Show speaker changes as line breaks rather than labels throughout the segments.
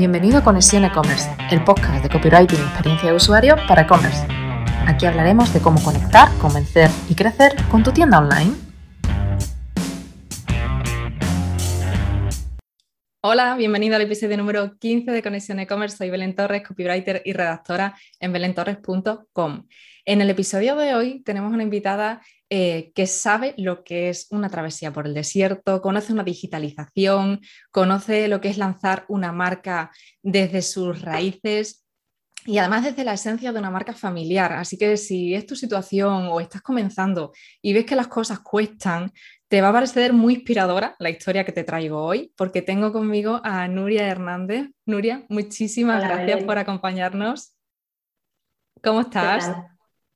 Bienvenido a Conexión e-commerce, el podcast de copywriting y experiencia de usuario para e-commerce. Aquí hablaremos de cómo conectar, convencer y crecer con tu tienda online. Hola, bienvenido al episodio número 15 de Conexión e-commerce. Soy Belén Torres, copywriter y redactora en belentorres.com. En el episodio de hoy tenemos una invitada eh, que sabe lo que es una travesía por el desierto, conoce una digitalización, conoce lo que es lanzar una marca desde sus raíces y además desde la esencia de una marca familiar. Así que si es tu situación o estás comenzando y ves que las cosas cuestan, te va a parecer muy inspiradora la historia que te traigo hoy, porque tengo conmigo a Nuria Hernández. Nuria, muchísimas gracias por acompañarnos. ¿Cómo estás?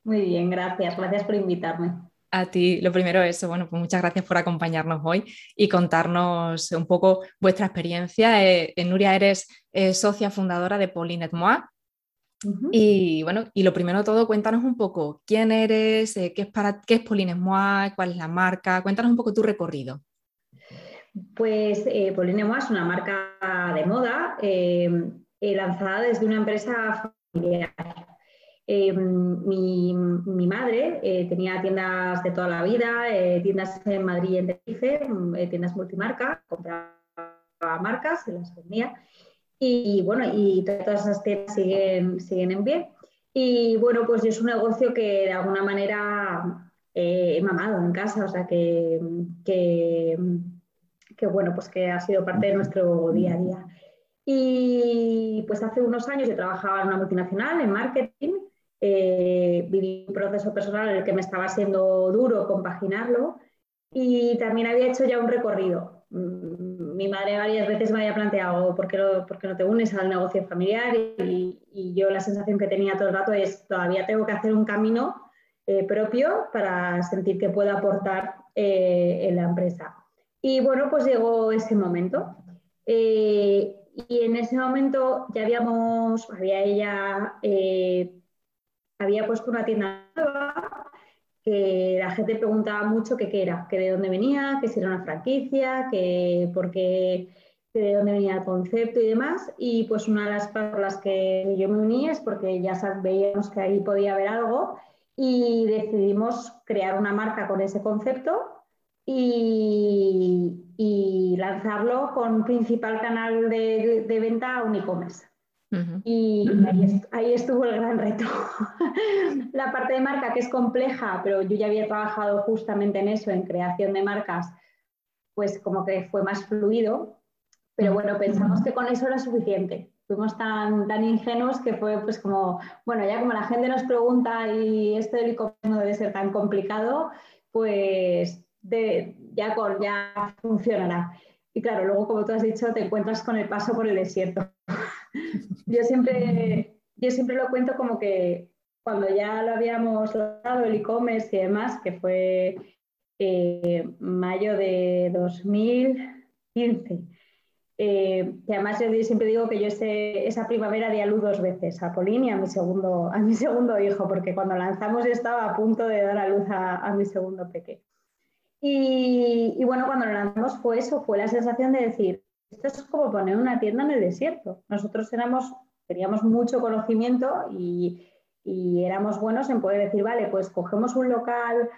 Muy bien, gracias. Gracias por invitarme.
A ti, lo primero es, bueno, pues muchas gracias por acompañarnos hoy y contarnos un poco vuestra experiencia. Eh, Nuria, eres eh, socia fundadora de Pauline Moi. Y bueno, y lo primero de todo, cuéntanos un poco quién eres, eh, qué es para qué es Pauline Moi, cuál es la marca, cuéntanos un poco tu recorrido.
Pues Pauline Moi es una marca de moda lanzada desde una empresa familiar eh, mi, madre eh, tenía tiendas de toda la vida, eh, tiendas en Madrid y en Tenerife, mm, tiendas multimarca, compraba marcas, se las vendía. Y, bueno, y todas esas tiendas siguen, siguen en pie. Y bueno, pues es un negocio que de alguna manera he mamado en casa, o sea que, que, bueno, pues que ha sido parte de nuestro día a día. Y pues hace unos años yo trabajaba en una multinacional en marketing eh, viví un proceso personal en el que me estaba siendo duro compaginarlo y también había hecho ya un recorrido. Mm, mi madre varias veces me había planteado por qué, no te unes al negocio familiar y, yo la sensación que tenía todo el rato es todavía tengo que hacer un camino eh, propio para sentir que puedo aportar eh, en la empresa. Y bueno, pues llegó ese momento. y en ese momento ya habíamos, había ella había puesto una tienda nueva que la gente preguntaba mucho qué era, que de dónde venía, que si era una franquicia, que por qué, de dónde venía el concepto y demás. Y pues una de las por las que yo me uní es porque ya veíamos que ahí podía haber algo y decidimos crear una marca con ese concepto y, lanzarlo con principal canal de, venta un e-commerce. Y ahí, estuvo el gran reto. la parte de marca que es compleja, pero yo ya había trabajado justamente en eso, en creación de marcas, pues como que fue más fluido. Pero bueno, pensamos que con eso era suficiente. Fuimos tan, tan ingenuos que fue pues como, bueno, ya como la gente nos pregunta y esto del e-commerce no debe ser tan complicado, pues de, ya, con, ya funcionará. Y claro, luego como tú has dicho, te encuentras con el paso por el desierto. Yo, siempre, yo siempre lo cuento como que cuando ya lo habíamos lanzado el e-commerce y demás, que fue eh, mayo de 2015, eh, que además yo siempre digo que yo esa primavera di a luz dos veces, a Polín y a mi segundo, a mi segundo hijo, porque cuando lanzamos estaba a punto de dar a luz a, mi segundo pequeño. Y, bueno, cuando lo lanzamos fue eso, fue la sensación de decir, esto es como poner una tienda en el desierto. Nosotros teníamos mucho conocimiento y, éramos buenos en poder decir, vale, pues cogemos un local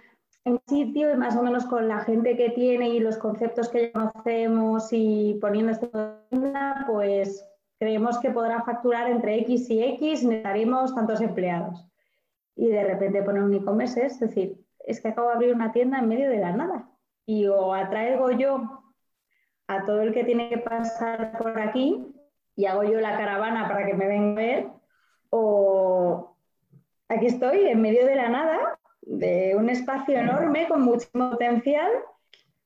en sitio y más o menos con la gente que tiene y los conceptos que conocemos y poniendo esta tienda, pues creemos que podrá facturar entre X y X, necesitaremos tantos empleados. Y de repente poner un e-commerce es decir, es que acabo de abrir una tienda en medio de la nada. Y o atraigo yo a todo el que tiene que pasar por aquí y hago yo la caravana para que me venga a ver, o aquí estoy en medio de la nada, de un espacio enorme con mucho potencial,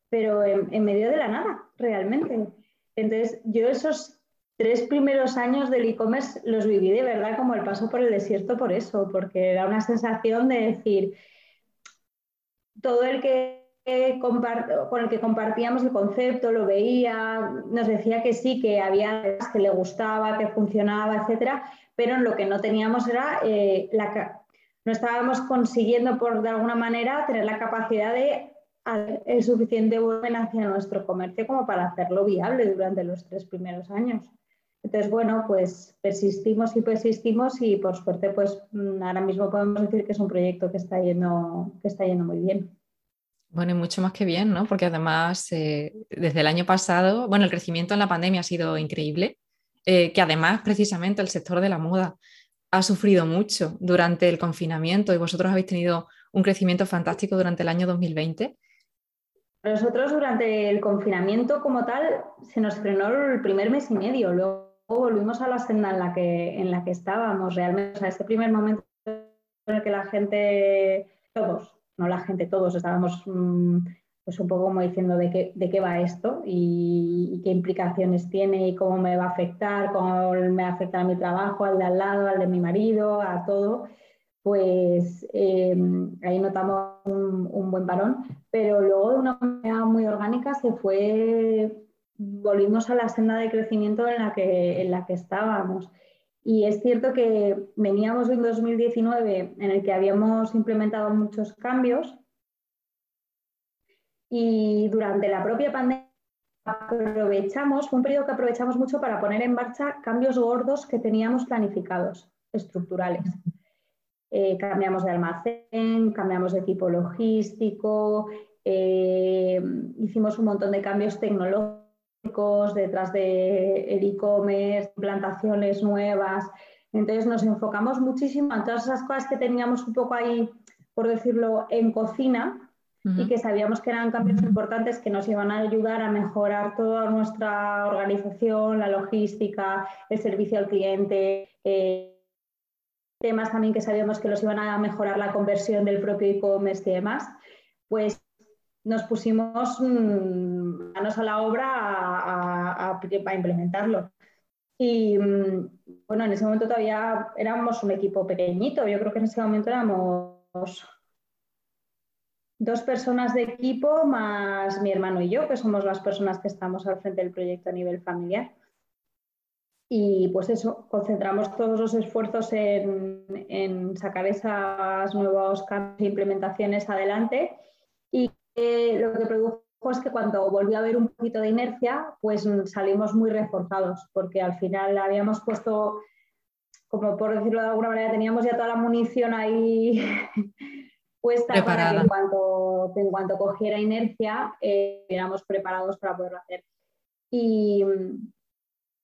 pero en, medio de la nada, realmente. Entonces, yo esos tres primeros años del e-commerce los viví de verdad como el paso por el desierto por eso, porque era una sensación de decir, todo el que con el que compartíamos el concepto, lo veía, nos decía que sí, que había que le gustaba, que funcionaba, etcétera, pero en lo que no teníamos era eh, la, no estábamos consiguiendo por de alguna manera tener la capacidad de el suficiente volumen hacia nuestro comercio como para hacerlo viable durante los tres primeros años. Entonces, bueno, pues persistimos y persistimos y por suerte, pues mm, ahora mismo podemos decir que es un proyecto que está yendo, que está yendo muy bien.
Bueno, y mucho más que bien, ¿no? Porque además, eh, desde el año pasado, bueno, el crecimiento en la pandemia ha sido increíble, eh, que además precisamente el sector de la moda ha sufrido mucho durante el confinamiento y vosotros habéis tenido un crecimiento fantástico durante el año 2020.
Nosotros durante el confinamiento como tal se nos frenó el primer mes y medio, luego volvimos a la senda en la que, en la que estábamos realmente. O sea, ese primer momento en el que la gente, todos, no la gente, todos estábamos mm, pues un poco como diciendo de qué, de qué va esto y, qué implicaciones tiene y cómo me va a afectar, cómo me afecta a mi trabajo, al de al lado, al de mi marido, a todo pues em, ahí notamos un, buen parón, pero luego de una manera muy orgánica se fue, volvimos a la senda de crecimiento en la que, en la que estábamos. Y es cierto que veníamos de un 2019 en el que habíamos implementado muchos cambios y durante la propia pandemia aprovechamos, fue un periodo que aprovechamos mucho para poner en marcha cambios gordos que teníamos planificados, estructurales. Eh, cambiamos de almacén, cambiamos de tipo logístico, eh, hicimos un montón de cambios tecnológicos detrás de e-commerce, plantaciones nuevas. Entonces nos enfocamos muchísimo en todas esas cosas que teníamos un poco ahí, por decirlo, en cocina, y que sabíamos que eran cambios importantes que nos iban a ayudar a mejorar toda nuestra organización, la logística, el servicio al cliente, eh, temas también que sabíamos que los iban a mejorar la conversión del propio e-commerce y demás, pues nos pusimos mm, manos a la obra a, implementarlo. Y mm, bueno, en ese momento todavía éramos un equipo pequeñito, yo creo que en ese momento éramos dos personas de equipo más mi hermano y yo, que somos las personas que estamos al frente del proyecto a nivel familiar. Y pues eso, concentramos todos los esfuerzos en, sacar esas nuevos cambios e implementaciones adelante. Y lo que produjo es que cuando volvió a haber un poquito de inercia, pues salimos muy reforzados, porque al final habíamos puesto, como por decirlo de alguna manera, teníamos ya toda la munición ahí puesta para que en cuanto, en cuanto cogiera inercia, eh, éramos preparados para poderlo hacer. Y,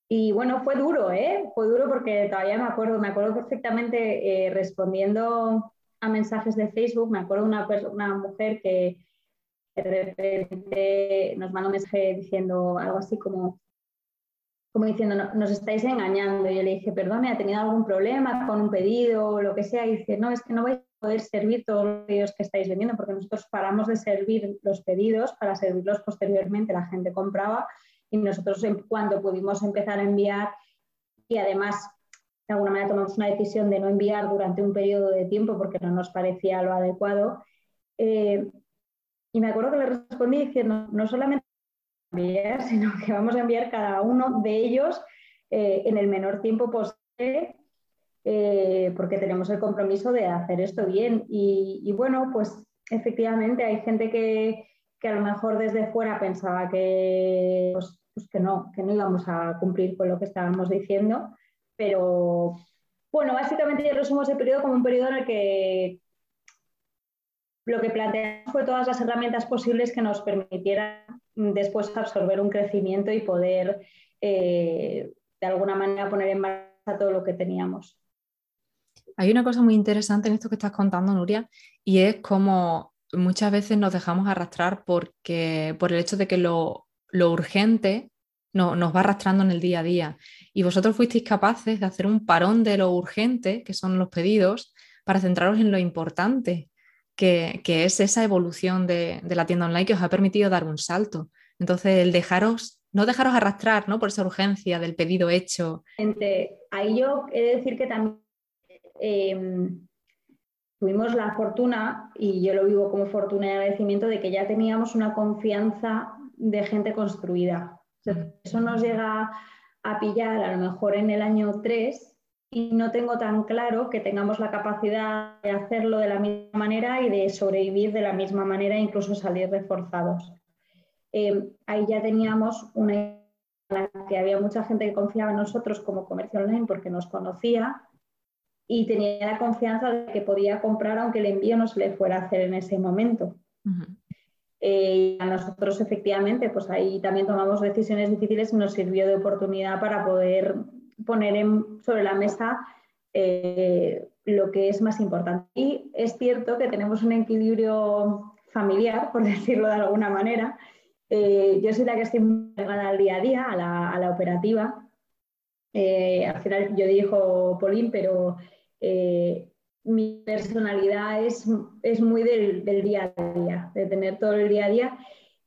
y bueno, fue duro, ¿eh? Fue duro porque todavía me acuerdo, me acuerdo perfectamente eh, respondiendo a mensajes de Facebook, me acuerdo una, una mujer que de repente nos mandó un mensaje diciendo algo así como, como diciendo, nos estáis engañando. Y yo le dije, perdone, ¿ha tenido algún problema con un pedido o lo que sea? Y dice, no, es que no voy a poder servir todos los pedidos que estáis vendiendo porque nosotros paramos de servir los pedidos para servirlos posteriormente. La gente compraba y nosotros cuando pudimos empezar a enviar y además de alguna manera tomamos una decisión de no enviar durante un periodo de tiempo porque no nos parecía lo adecuado. Eh, y me acuerdo que le respondí diciendo, no solamente enviar, sino que vamos a enviar cada uno de ellos eh, en el menor tiempo posible, eh, porque tenemos el compromiso de hacer esto bien. Y, bueno, pues efectivamente hay gente que, que a lo mejor desde fuera pensaba que, pues, pues, que no, que no íbamos a cumplir con lo que estábamos diciendo, pero bueno, básicamente yo resumo ese periodo como un periodo en el que lo que planteamos fue todas las herramientas posibles que nos permitieran después absorber un crecimiento y poder eh, de alguna manera poner en marcha todo lo que teníamos.
Hay una cosa muy interesante en esto que estás contando, Nuria, y es cómo muchas veces nos dejamos arrastrar porque, por el hecho de que lo, urgente no, nos va arrastrando en el día a día. Y vosotros fuisteis capaces de hacer un parón de lo urgente, que son los pedidos, para centraros en lo importante, que, es esa evolución de, la tienda online que os ha permitido dar un salto. Entonces, el dejaros, no dejaros arrastrar ¿no? por esa urgencia del pedido hecho.
Ahí yo he de decir que también em, tuvimos la fortuna, y yo lo vivo como fortuna y agradecimiento, de que ya teníamos una confianza de gente construida. eso nos llega a pillar a lo mejor en el año 3 y no tengo tan claro que tengamos la capacidad de hacerlo de la misma manera y de sobrevivir de la misma manera, incluso salir reforzados. Eh, ahí ya teníamos una que había mucha gente que confiaba en nosotros como comercio online porque nos conocía y tenía la confianza de que podía comprar aunque el envío no se le fuera a hacer en ese momento. Eh, a nosotros efectivamente, pues ahí también tomamos decisiones difíciles y nos sirvió de oportunidad para poder poner sobre la mesa eh, lo que es más importante. Y es cierto que tenemos un equilibrio familiar, por decirlo de alguna manera. Eh, yo soy la que estoy pegada al día a día, a la, operativa. al final yo dijo Polín, pero mi personalidad es, es muy del, día a día, de tener todo el día a día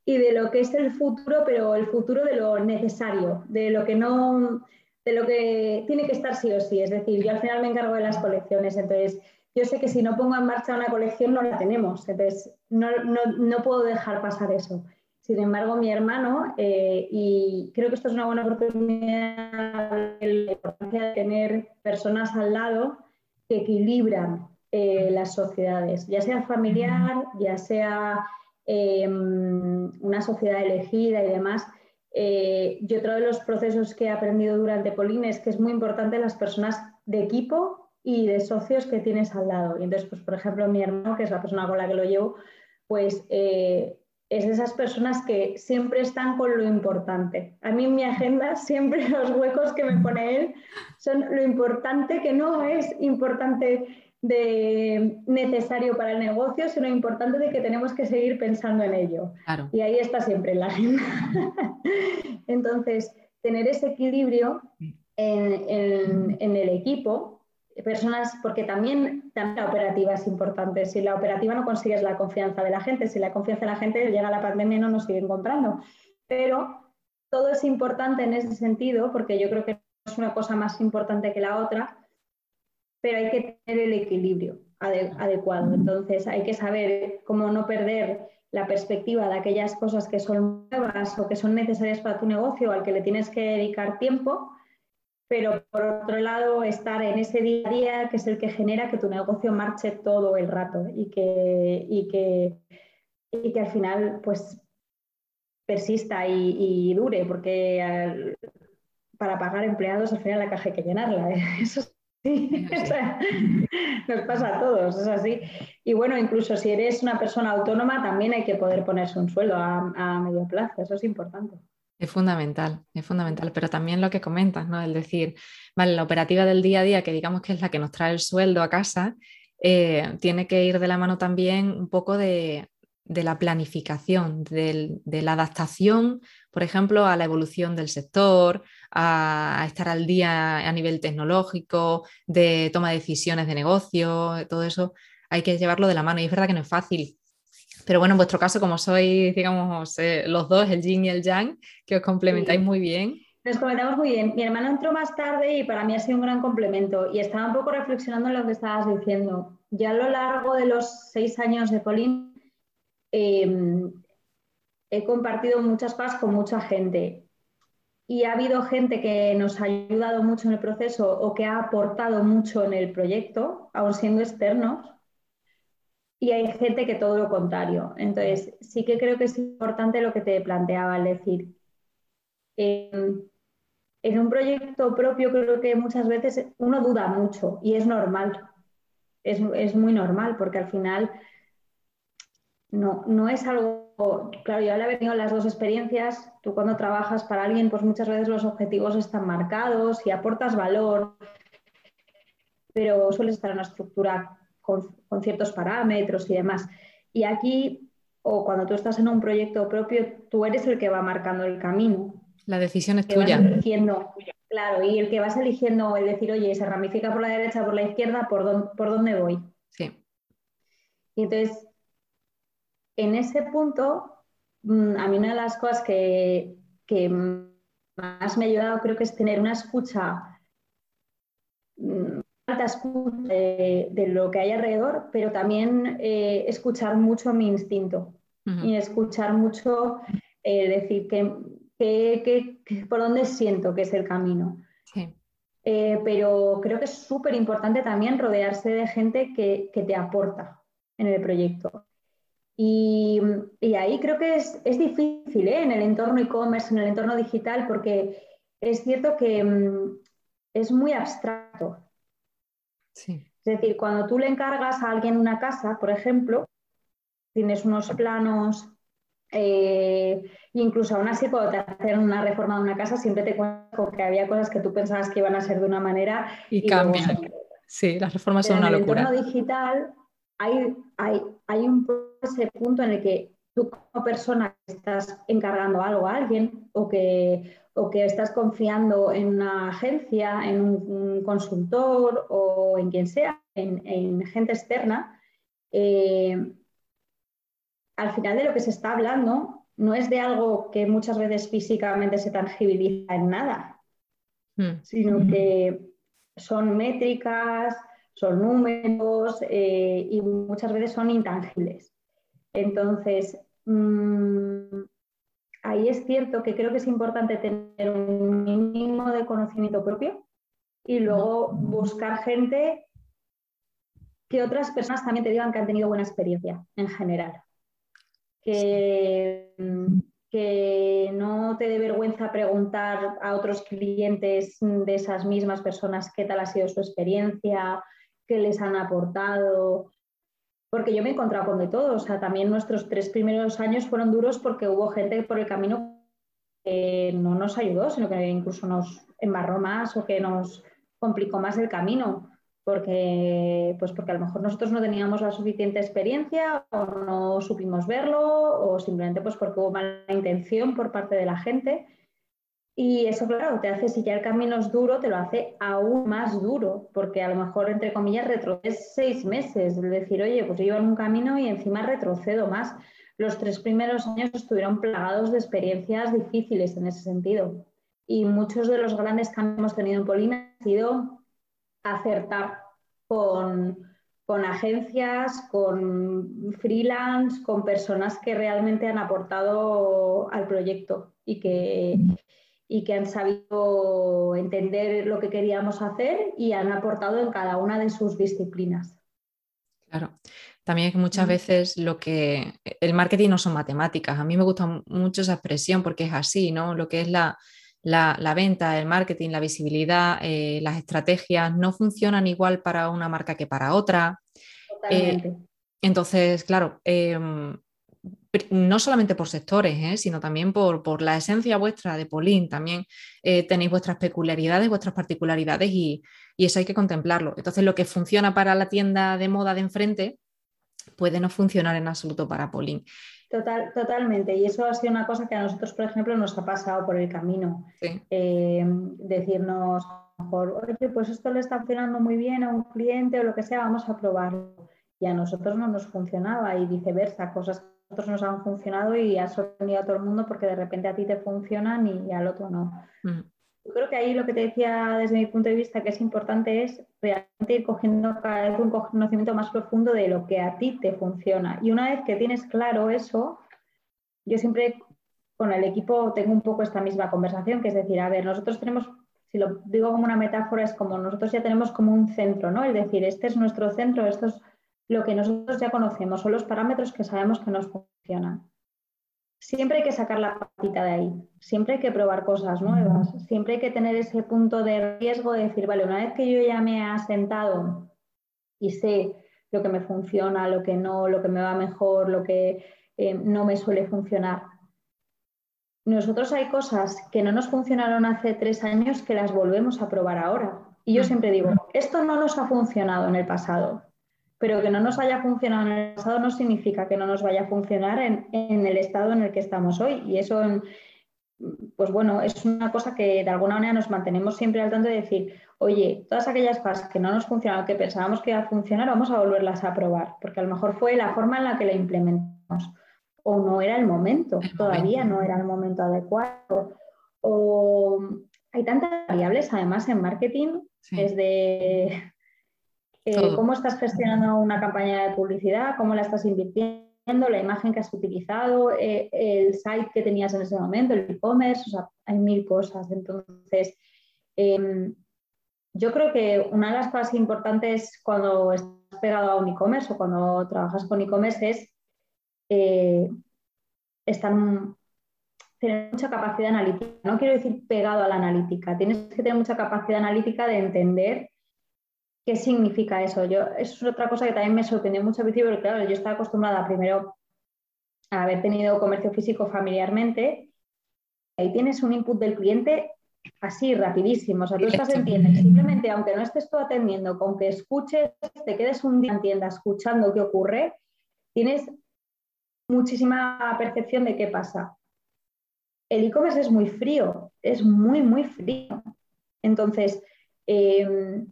y de lo que es el futuro, pero el futuro de lo necesario, de lo que no, de lo que tiene que estar sí o sí. Es decir, yo al final me encargo de las colecciones, entonces yo sé que si no pongo en marcha una colección no la tenemos, entonces no, puedo dejar pasar eso. Sin embargo, mi hermano, eh, y creo que esto es una buena oportunidad, la importancia de tener personas al lado que equilibran eh, las sociedades, ya sea familiar, ya sea em, una sociedad elegida y demás. Eh, y otro de los procesos que he aprendido durante Polín es que es muy importante las personas de equipo y de socios que tienes al lado. Y entonces, pues, por ejemplo, mi hermano, que es la persona con la que lo llevo, pues eh, es esas personas que siempre están con lo importante. A mí en mi agenda siempre los huecos que me pone él son lo importante que no es importante de necesario para el negocio, sino importante de que tenemos que seguir pensando en ello. Y ahí está siempre la agenda. Entonces, tener ese equilibrio en el equipo personas, porque también, también, la operativa es importante. Si la operativa no consigues la confianza de la gente, si la confianza de la gente llega a la pandemia no nos siguen comprando. Pero todo es importante en ese sentido, porque yo creo que es una cosa más importante que la otra, pero hay que tener el equilibrio adecuado. Entonces hay que saber cómo no perder la perspectiva de aquellas cosas que son nuevas o que son necesarias para tu negocio, al que le tienes que dedicar tiempo, pero por otro lado estar en ese día a día que es el que genera que tu negocio marche todo el rato y que, y que, y que al final pues persista y, dure, porque para pagar empleados al final la caja hay que llenarla, ¿eh? eso sí, nos pasa a todos, es así. Y bueno, incluso si eres una persona autónoma también hay que poder ponerse un sueldo a, a medio plazo, eso es importante.
Es fundamental, es fundamental, pero también lo que comentas, ¿no? El decir, vale, la operativa del día a día, que digamos que es la que nos trae el sueldo a casa, eh, tiene que ir de la mano también un poco de, la planificación, de, la adaptación, por ejemplo, a la evolución del sector, a, estar al día a nivel tecnológico, de toma de decisiones de negocio, todo eso hay que llevarlo de la mano. Y es verdad que no es fácil, pero bueno, en vuestro caso, como sois, digamos, eh, los dos, el yin y el yang, que os complementáis muy bien.
Nos complementamos muy bien. Mi hermano entró más tarde y para mí ha sido un gran complemento. Y estaba un poco reflexionando en lo que estabas diciendo. Ya a lo largo de los seis años de Polín, em, he compartido muchas cosas con mucha gente. Y ha habido gente que nos ha ayudado mucho en el proceso o que ha aportado mucho en el proyecto, aun siendo externos y hay gente que todo lo contrario. Entonces, sí que creo que es importante lo que te planteaba, es decir, en, un proyecto propio creo que muchas veces uno duda mucho y es normal, es, muy normal porque al final no, no es algo, claro, yo ahora he tenido las dos experiencias, tú cuando trabajas para alguien, pues muchas veces los objetivos están marcados y aportas valor, pero sueles estar en una estructura con, ciertos parámetros y demás. Y aquí, o cuando tú estás en un proyecto propio, tú eres el que va marcando el camino.
La decisión es tuya.
Eligiendo, claro, y el que vas eligiendo, el decir, oye, se ramifica por la derecha, por la izquierda, ¿por, por dónde voy?
Sí.
Y entonces, en ese punto, mm, a mí una de las cosas que, que más me ha ayudado creo que es tener una escucha mm, de, lo que hay alrededor, pero también eh, escuchar mucho mi instinto y escuchar mucho, eh, decir, que, por dónde siento que es el camino. Eh, pero creo que es súper importante también rodearse de gente que, te aporta en el proyecto. Y, ahí creo que es, difícil ¿eh? en el entorno e-commerce, en el entorno digital, porque es cierto que mm, es muy abstracto. Es decir, cuando tú le encargas a alguien una casa, por ejemplo, tienes unos planos, eh, incluso aún así cuando te hacen una reforma de una casa, siempre te cuento que había cosas que tú pensabas que iban a ser de una manera
y, cambian. Sí, las reformas son una locura.
En el entorno digital hay, hay, hay un ese punto en el que tú como persona estás encargando algo a alguien o que, o que estás confiando en una agencia, en un, consultor o en quien sea, en, gente externa, eh, al final de lo que se está hablando no es de algo que muchas veces físicamente se tangibiliza en nada, hmm. sino que son métricas, son números eh, y muchas veces son intangibles. Entonces, mm, ahí es cierto que creo que es importante tener un mínimo de conocimiento propio y luego buscar gente que otras personas también te digan que han tenido buena experiencia en general. Que, que no te dé vergüenza preguntar a otros clientes de esas mismas personas qué tal ha sido su experiencia, qué les han aportado, porque yo me he encontrado con de todo. O sea, también nuestros tres primeros años fueron duros porque hubo gente por el camino que no nos ayudó, sino que incluso nos embarró más o que nos complicó más el camino. Porque, pues porque a lo mejor nosotros no teníamos la suficiente experiencia o no supimos verlo o simplemente pues porque hubo mala intención por parte de la gente. Y eso, claro, te hace, si ya el camino es duro, te lo hace aún más duro, porque a lo mejor, entre comillas, retrocedes seis meses. Es decir, oye, pues yo iba en un camino y encima retrocedo más. Los tres primeros años estuvieron plagados de experiencias difíciles en ese sentido. Y muchos de los grandes cambios que hemos tenido en Polina han sido acertar con, con agencias, con freelance, con personas que realmente han aportado al proyecto y que, y que han sabido entender lo que queríamos hacer y han aportado en cada una de sus disciplinas.
Claro. También es muchas veces lo que el marketing no son matemáticas. A mí me gusta mucho esa expresión porque es así, ¿no? Lo que es la, venta, el marketing, la visibilidad, eh, las estrategias no funcionan igual para una marca que para otra. Eh, entonces, claro, em, no solamente por sectores, ¿eh? sino también por, la esencia vuestra de Polín, también eh, tenéis vuestras peculiaridades, vuestras particularidades y, eso hay que contemplarlo. Entonces, lo que funciona para la tienda de moda de enfrente puede no funcionar en absoluto para Polín.
Total, totalmente, y eso ha sido una cosa que a nosotros, por ejemplo, nos ha pasado por el camino. Eh, decirnos, mejor, oye, pues esto le está funcionando muy bien a un cliente o lo que sea, vamos a probarlo. Y a nosotros no nos funcionaba y viceversa, cosas nosotros nos han funcionado y ha sorprendido a todo el mundo porque de repente a ti te funcionan y al otro no. Mm. Yo creo que ahí lo que te decía desde mi punto de vista que es importante es realmente ir cogiendo cada vez un conocimiento más profundo de lo que a ti te funciona. Y una vez que tienes claro eso, yo siempre con el equipo tengo un poco esta misma conversación, que es decir, a ver, nosotros tenemos, si lo digo como una metáfora, es como nosotros ya tenemos como un centro, ¿no? Es decir, este es nuestro centro, esto es lo que nosotros ya conocemos, son los parámetros que sabemos que nos funcionan. Siempre hay que sacar la patita de ahí, siempre hay que probar cosas nuevas, siempre hay que tener ese punto de riesgo de decir, vale, una vez que yo ya me he asentado y sé lo que me funciona, lo que no, lo que me va mejor, lo que eh, no me suele funcionar. Nosotros hay cosas que no nos funcionaron hace tres años que las volvemos a probar ahora. Y yo mm. siempre digo, esto no nos ha funcionado en el pasado, pero que no nos haya funcionado en el pasado no significa que no nos vaya a funcionar en, el estado en el que estamos hoy. Y eso, pues bueno, es una cosa que de alguna manera nos mantenemos siempre al tanto de decir, oye, todas aquellas cosas que no nos funcionan, que pensábamos que iba a funcionar, vamos a volverlas a probar, porque a lo mejor fue la forma en la que la implementamos. O no era el momento, todavía no era el momento adecuado. O hay tantas variables además en marketing, desde eh, cómo estás gestionando una campaña de publicidad, cómo la estás invirtiendo, la imagen que has utilizado, eh, el site que tenías en ese momento, el e-commerce, o sea, hay mil cosas. Entonces, em, yo creo que una de las cosas importantes cuando estás pegado a un e-commerce o cuando trabajas con e-commerce es eh, tener mucha capacidad analítica. No quiero decir pegado a la analítica, tienes que tener mucha capacidad analítica de entender qué significa eso. Yo, es otra cosa que también me sorprendió mucho al principio, porque claro, yo estaba acostumbrada primero a haber tenido comercio físico familiarmente. Ahí tienes un input del cliente así, rapidísimo. O sea, tú estás en tienda simplemente, aunque no estés tú atendiendo, con que escuches, te quedes un día en tienda escuchando qué ocurre, tienes muchísima percepción de qué pasa el e-commerce es muy frío, es muy, muy frío. Entonces, em,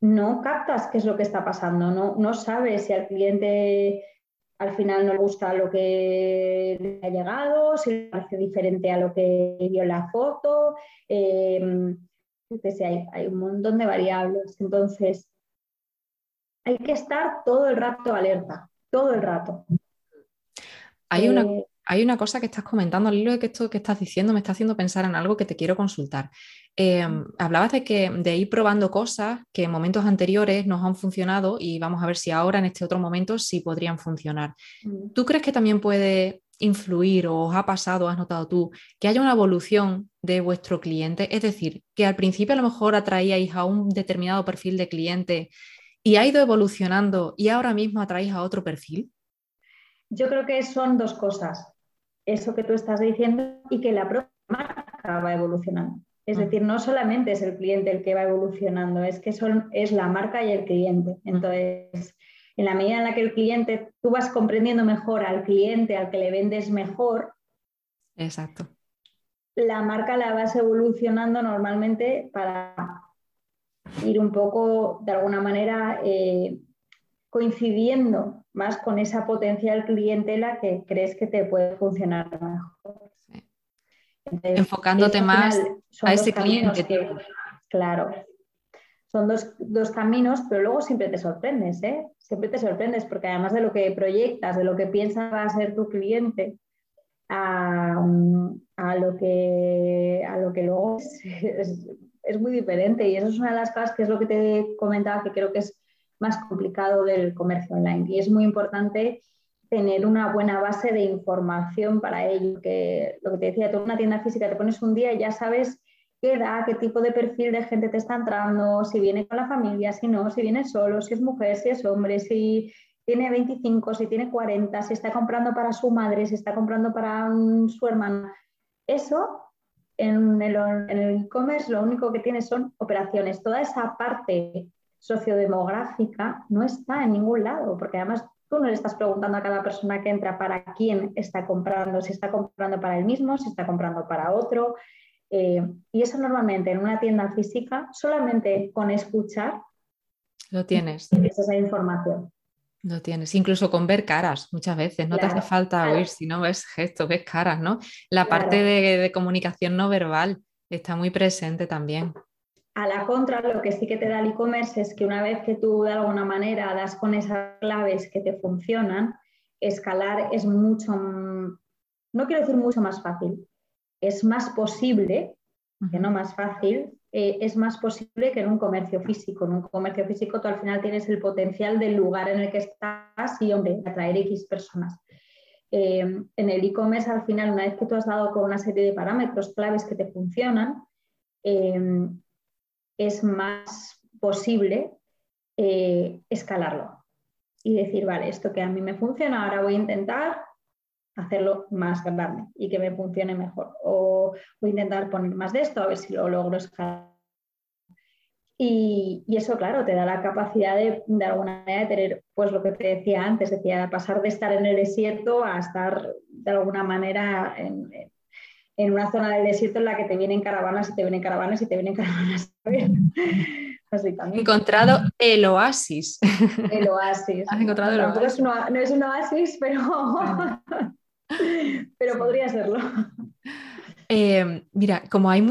no captas qué es lo que está pasando, no, no sabes si al cliente al final no le gusta lo que le ha llegado, si le parece diferente a lo que vio la foto. Eh, hay, hay, un montón de variables. Entonces, hay que estar todo el rato alerta, todo el rato.
Hay una, eh, hay una cosa que estás comentando, al hilo de que esto que estás diciendo me está haciendo pensar en algo que te quiero consultar. Em, hablabas de, que, de ir probando cosas que en momentos anteriores nos han funcionado y vamos a ver si ahora en este otro momento sí podrían funcionar. Mm. ¿Tú crees que también puede influir o os ha pasado, has notado tú, que haya una evolución de vuestro cliente? Es decir, que al principio a lo mejor atraíais a un determinado perfil de cliente y ha ido evolucionando y ahora mismo atraéis a otro perfil.
Yo creo que son dos cosas eso que tú estás diciendo y que la propia marca va evolucionando. Es decir, no solamente es el cliente el que va evolucionando, es que son, es la marca y el cliente. Entonces, en la medida en la que el cliente, tú vas comprendiendo mejor al cliente, al que le vendes mejor.
Exacto.
La marca la vas evolucionando normalmente para ir un poco, de alguna manera, eh, coincidiendo más con esa potencial clientela que crees que te puede funcionar mejor.
Enfocándote más a ese cliente.
claro, son dos, caminos, pero luego siempre te sorprendes, ¿eh? Siempre te sorprendes porque además de lo que proyectas, de lo que piensas va a ser tu cliente, a, lo, que, a lo que luego es, es, muy diferente. Y eso es una de las cosas que es lo que te comentaba, que creo que es más complicado del comercio online. Y es muy importante tener una buena base de información para ello. Que lo que te decía, tú en una tienda física te pones un día y ya sabes qué edad, qué tipo de perfil de gente te está entrando, si viene con la familia, si no, si viene solo, si es mujer, si es hombre, si tiene 25, si tiene 40, si está comprando para su madre, si está comprando para su hermana. Eso en el e-commerce lo único que tiene son operaciones. Toda esa parte sociodemográfica no está en ningún lado, porque además tú no le estás preguntando a cada persona que entra para quién está comprando, si está comprando para él mismo, si está comprando para otro. Eh, y eso normalmente en una tienda física, solamente con escuchar,
lo tienes.
esa información.
Lo tienes, incluso con ver caras muchas veces, no te hace falta oír, si no ves gestos, ves caras, ¿no? La parte de comunicación no verbal está muy presente también.
A la contra, lo que sí que te da el e-commerce es que una vez que tú de alguna manera das con esas claves que te funcionan, escalar es mucho, no quiero decir mucho más fácil, es más posible, que no más fácil, eh, es más posible que en un comercio físico. En un comercio físico tú al final tienes el potencial del lugar en el que estás y, hombre, atraer X personas. Eh, en el e-commerce al final, una vez que tú has dado con una serie de parámetros claves que te funcionan, eh, es más posible eh, escalarlo y decir, vale, esto que a mí me funciona, ahora voy a intentar hacerlo más grande y que me funcione mejor. O voy a intentar poner más de esto a ver si lo logro escalar. Y, eso, claro, te da la capacidad de, de alguna manera de tener, pues lo que te decía antes, decía, pasar de estar en el desierto a estar de alguna manera en, en una zona del desierto en la que te vienen caravanas y te vienen caravanas y te vienen caravanas.
Encontrado el oasis.
El oasis.
Has encontrado el
oasis. no es un oasis, pero, pero podría serlo.
Eh, mira, como hay,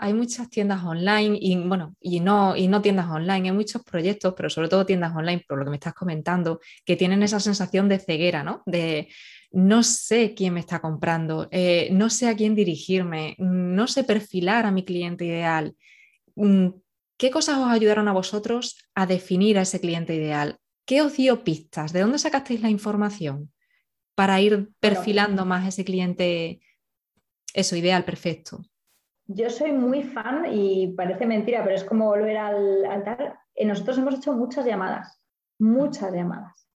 hay muchas tiendas online y, bueno, y, no, y no tiendas online, hay muchos proyectos, pero sobre todo tiendas online, por lo que me estás comentando, que tienen esa sensación de ceguera, ¿no? De, no sé quién me está comprando, eh, no sé a quién dirigirme, no sé perfilar a mi cliente ideal. Mm, ¿Qué cosas os ayudaron a vosotros a definir a ese cliente ideal? ¿Qué os dio pistas? ¿De dónde sacasteis la información para ir perfilando más ese cliente, eso, ideal, perfecto?
Yo soy muy fan y parece mentira, pero es como volver al, al tal. Eh, nosotros hemos hecho muchas llamadas, muchas llamadas.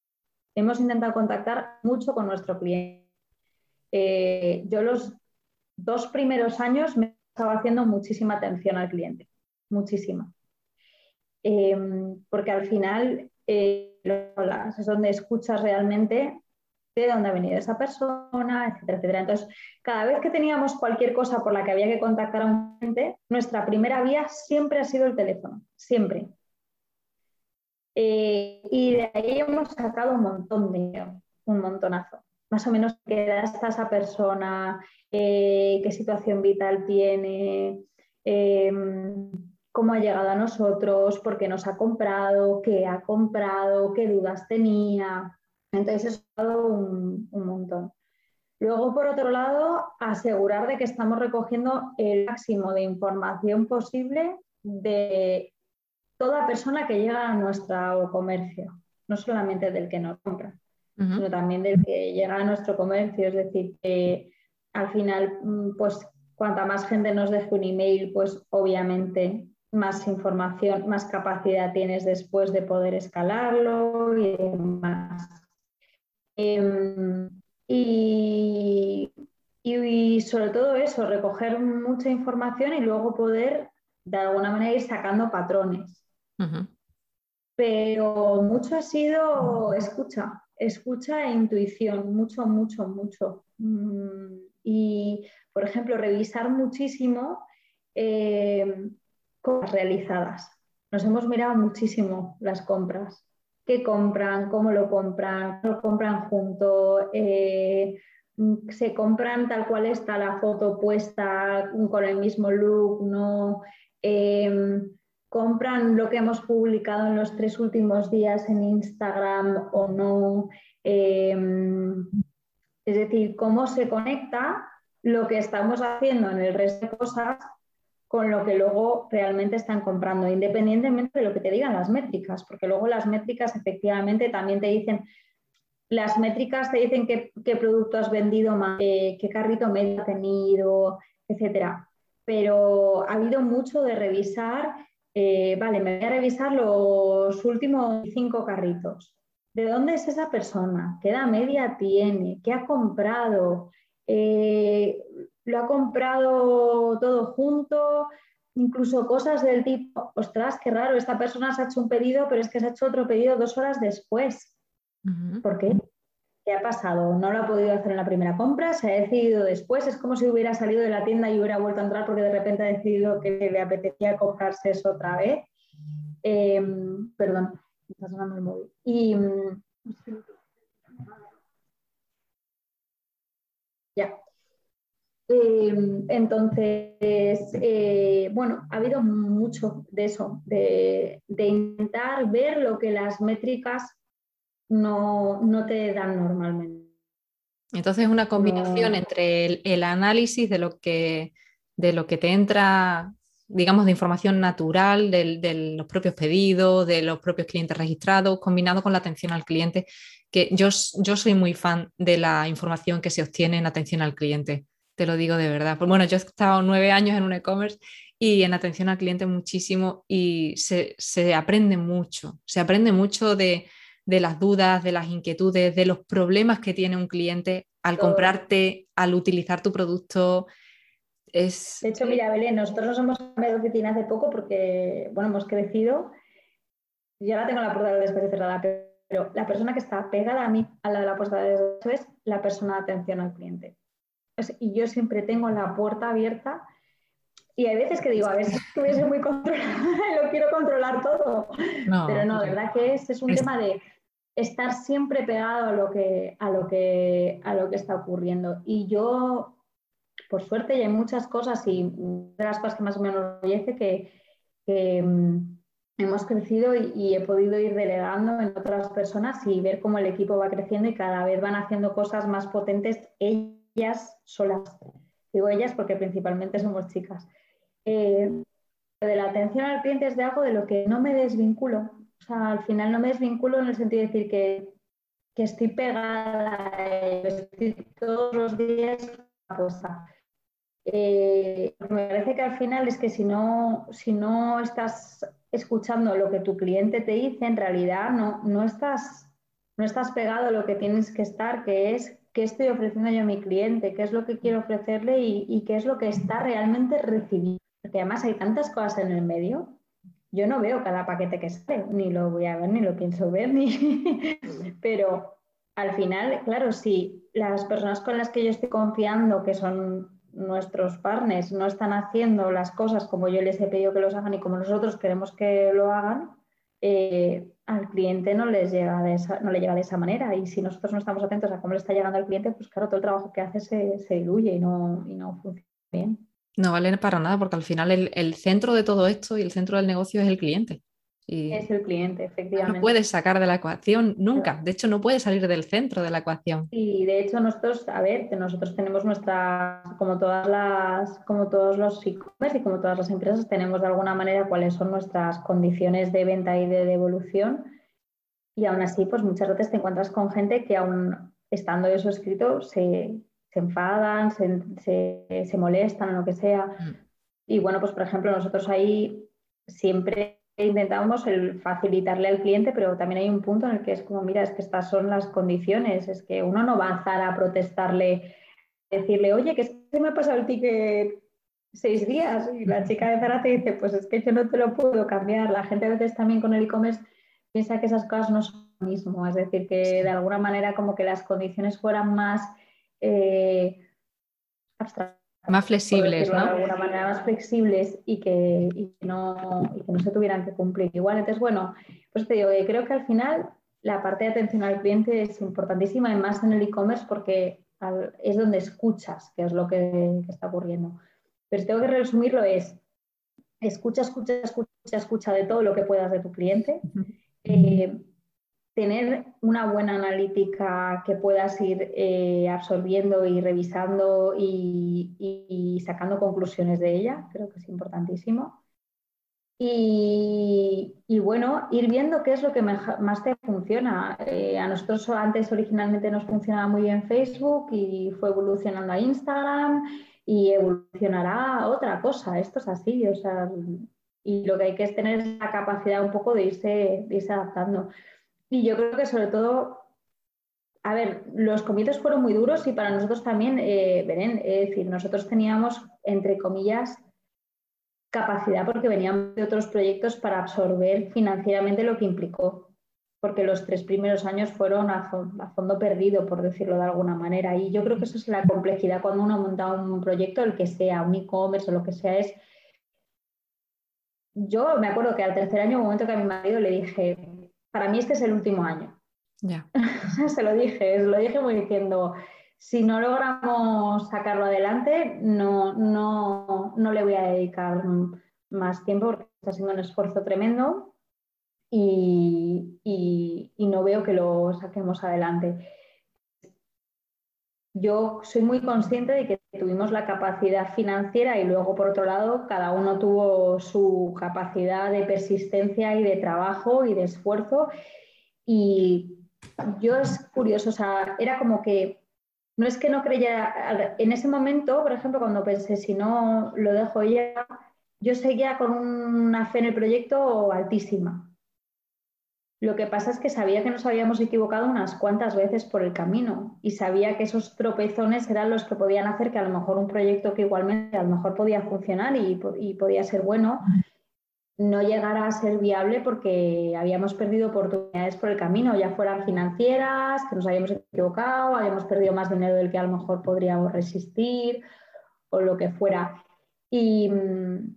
Hemos intentado contactar mucho con nuestro cliente. Eh, yo los dos primeros años me estaba haciendo muchísima atención al cliente, muchísima. Em, porque al final eh, es donde escuchas realmente de dónde ha venido esa persona, etcétera, etcétera. Entonces, cada vez que teníamos cualquier cosa por la que había que contactar a un cliente, nuestra primera vía siempre ha sido el teléfono, siempre. Eh, y de ahí hemos sacado un montón de un montonazo. Más o menos qué edad está esa persona, eh, qué situación vital tiene, em, cómo ha llegado a nosotros, por qué nos ha comprado, qué ha comprado, qué dudas tenía. Entonces, eso ha dado un, montón. Luego, por otro lado, asegurar de que estamos recogiendo el máximo de información posible de toda persona que llega a nuestro comercio, no solamente del que nos compra, sino también del que llega a nuestro comercio. Es decir, que al final, mm, pues cuanta más gente nos deje un email, pues obviamente más información, más capacidad tienes después de poder escalarlo y demás. Em, y, sobre todo eso, recoger mucha información y luego poder de alguna manera ir sacando patrones. Pero mucho ha sido escucha, escucha e intuición, mucho, mucho, mucho. Mm, y, por ejemplo, revisar muchísimo eh, cosas realizadas. Nos hemos mirado muchísimo las compras. Qué compran, cómo lo compran, lo compran junto, eh, se compran tal cual está la foto puesta con el mismo look, no em, compran lo que hemos publicado en los tres últimos días en Instagram o no. Em, es decir, cómo se conecta lo que estamos haciendo en el resto de cosas con lo que luego realmente están comprando, independientemente de lo que te digan las métricas, porque luego las métricas efectivamente también te dicen, las métricas te dicen qué, producto has vendido más, qué carrito medio ha tenido, etcétera. Pero ha habido mucho de revisar, eh, vale, me voy a revisar los últimos cinco carritos. ¿De dónde es esa persona? ¿Qué edad media tiene? ¿Qué ha comprado? Eh, lo ha comprado todo junto, incluso cosas del tipo, ostras, qué raro, esta persona se ha hecho un pedido, pero es que se ha hecho otro pedido dos horas después. ¿Por qué? ¿Qué ha pasado? No lo ha podido hacer en la primera compra, se ha decidido después, es como si hubiera salido de la tienda y hubiera vuelto a entrar porque de repente ha decidido que le apetecía comprarse eso otra vez. Em, perdón, me está sonando el móvil. Y, mm, ya, Em, entonces, eh, bueno, ha habido mucho de eso, de, intentar ver lo que las métricas no, te dan normalmente.
Entonces, una combinación entre el, análisis de lo, que, de lo que te entra, digamos, de información natural de, los propios pedidos, de los propios clientes registrados, combinado con la atención al cliente, que yo, yo soy muy fan de la información que se obtiene en atención al cliente te lo digo de verdad. Pues bueno, yo he estado nueve años en un e-commerce y en atención al cliente muchísimo y se, aprende mucho, se aprende mucho de, las dudas, de las inquietudes, de los problemas que tiene un cliente al comprarte, al utilizar tu producto. Es...
De hecho, mira, Belén, nosotros nos hemos cambiado de oficina hace poco porque, bueno, hemos crecido. Yo ahora tengo la puerta de después cerrada, pero la persona que está pegada a mí, a la de la puerta de después, es la persona de atención al cliente y yo siempre tengo la puerta abierta y hay veces que digo, a ver si estuviese muy controlada, lo quiero controlar todo. Pero no, de verdad que es, es un tema de estar siempre pegado a lo, que, a, lo que, a lo que está ocurriendo. Y yo, por suerte, y hay muchas cosas, y de las cosas que más o menos me que, que mm, hemos crecido y, y, he podido ir delegando en otras personas y ver cómo el equipo va creciendo y cada vez van haciendo cosas más potentes ellos ellas solas. Digo ellas porque principalmente somos chicas. Eh, de la atención al cliente es de algo de lo que no me desvinculo. O sea, al final no me desvinculo en el sentido de decir que que estoy pegada, estoy todos los días cosa. Eh, me parece que al final es que si no, si no estás escuchando lo que tu cliente te dice, en realidad no, no, estás, no estás pegado a lo que tienes que estar, que es qué estoy ofreciendo yo a mi cliente, qué es lo que quiero ofrecerle y, qué es lo que está realmente recibiendo. Porque además hay tantas cosas en el medio yo no veo cada paquete que sale, ni lo voy a ver, ni lo pienso ver, pero al final, claro, si las personas con las que yo estoy confiando, que son nuestros partners, no están haciendo las cosas como yo les he pedido que los hagan y como nosotros queremos que lo hagan, eh, al cliente no, les llega de esa, no le llega de esa manera. Y si nosotros no estamos atentos a cómo le está llegando al cliente, pues claro, todo el trabajo que hace se, se diluye y no, y no funciona bien.
No vale para nada porque al final el, centro de todo esto y el centro del negocio es el cliente.
Y es el cliente, efectivamente.
No puedes sacar de la ecuación nunca. De hecho, no puedes salir del centro de la ecuación.
Y de hecho, nosotros, a ver, que nosotros tenemos nuestra, como todas las, como todos los e-commerce y como todas las empresas, tenemos de alguna manera cuáles son nuestras condiciones de venta y de devolución. Y aún así, pues muchas veces te encuentras con gente que aún estando eso escrito se, se enfadan, se, molestan o lo que sea. Mm. Y bueno, pues por ejemplo, nosotros ahí siempre intentamos el facilitarle al cliente, pero también hay un punto en el que es como, mira, es que estas son las condiciones, es que uno no va a avanzar a protestarle, decirle, oye, que se me ha pasado el ticket seis días y la chica de Zara te dice, pues es que yo no te lo puedo cambiar. La gente a veces también con el e-commerce piensa que esas cosas no son lo mismo, es decir, que de alguna manera como que las condiciones fueran más eh,
más flexibles, ¿no?
De alguna manera más flexibles y que, no, no, se tuvieran que cumplir igual. Entonces, bueno, pues te digo, creo que al final la parte de atención al cliente es importantísima, y más en el e-commerce, porque es donde escuchas qué es lo que, está ocurriendo. Pero si tengo que resumirlo es, escucha, escucha, escucha, escucha de todo lo que puedas de tu cliente tener una buena analítica que puedas ir eh, absorbiendo y revisando y, sacando conclusiones de ella, creo que es importantísimo. Y, bueno, ir viendo qué es lo que más te funciona. Eh, a nosotros antes originalmente nos funcionaba muy bien Facebook y fue evolucionando a Instagram y evolucionará a otra cosa. Esto es así, o sea, y lo que hay que es tener la capacidad un poco de irse, de irse adaptando. Y yo creo que sobre todo, a ver, los comienzos fueron muy duros y para nosotros también, eh, es decir, nosotros teníamos, entre comillas, capacidad porque veníamos de otros proyectos para absorber financieramente lo que implicó, porque los tres primeros años fueron a, fondo perdido, por decirlo de alguna manera. Y yo creo que eso es la complejidad cuando uno monta un proyecto, el que sea, un e-commerce o lo que sea, es... Yo me acuerdo que al tercer año, un momento que a mi marido le dije, para mí este es el último año.
Ya.
se lo dije, se lo dije muy diciendo, si no logramos sacarlo adelante, no, no, no le voy a dedicar más tiempo porque está siendo un esfuerzo tremendo y, y no veo que lo saquemos adelante. Yo soy muy consciente de que tuvimos la capacidad financiera y luego, por otro lado, cada uno tuvo su capacidad de persistencia y de trabajo y de esfuerzo. Y yo es curioso, o sea, era como que no es que no creyera, en ese momento, por ejemplo, cuando pensé, si no lo dejo ya, yo seguía con una fe en el proyecto altísima. Lo que pasa es que sabía que nos habíamos equivocado unas cuantas veces por el camino y sabía que esos tropezones eran los que podían hacer que a lo mejor un proyecto que igualmente a lo mejor podía funcionar y, podía ser bueno, no llegara a ser viable porque habíamos perdido oportunidades por el camino, ya fueran financieras, que nos habíamos equivocado, habíamos perdido más dinero del que a lo mejor podríamos resistir o lo que fuera. Y, mm,